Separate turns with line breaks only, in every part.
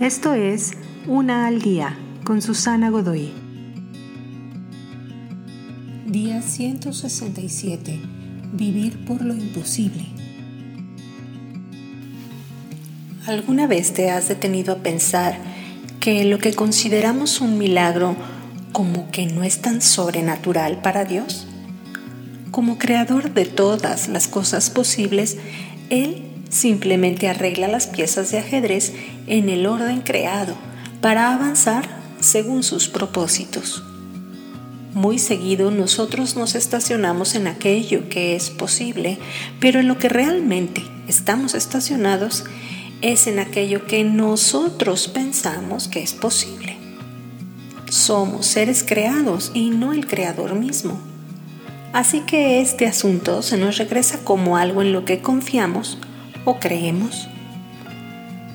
Esto es Una al Día con Susana Godoy.
Día 167. Vivir por lo imposible. ¿Alguna vez te has detenido a pensar que lo que consideramos un milagro como que no es tan sobrenatural para Dios? Como creador de todas las cosas posibles, Él simplemente arregla las piezas de ajedrez en el orden creado para avanzar según sus propósitos. Muy seguido nosotros nos estacionamos en aquello que es posible, pero en lo que realmente estamos estacionados es en aquello que nosotros pensamos que es posible. Somos seres creados y no el creador mismo. Así que este asunto se nos regresa como algo en lo que confiamos o creemos.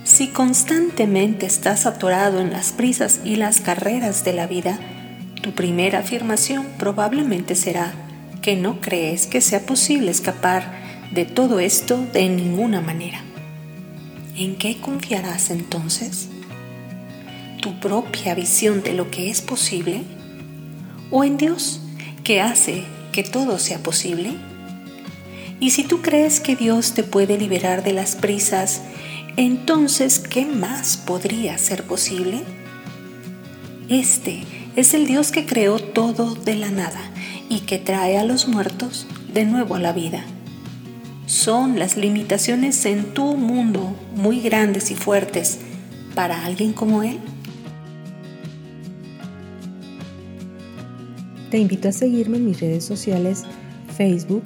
Si constantemente estás atorado en las prisas y las carreras de la vida, tu primera afirmación probablemente será que no crees que sea posible escapar de todo esto de ninguna manera. ¿En qué confiarás entonces? ¿Tu propia visión de lo que es posible? ¿O en Dios que hace que todo sea posible? Y si tú crees que Dios te puede liberar de las prisas, entonces, ¿qué más podría ser posible? Este es el Dios que creó todo de la nada y que trae a los muertos de nuevo a la vida. Son las limitaciones en tu mundo muy grandes y fuertes para alguien como Él.
Te invito a seguirme en mis redes sociales Facebook,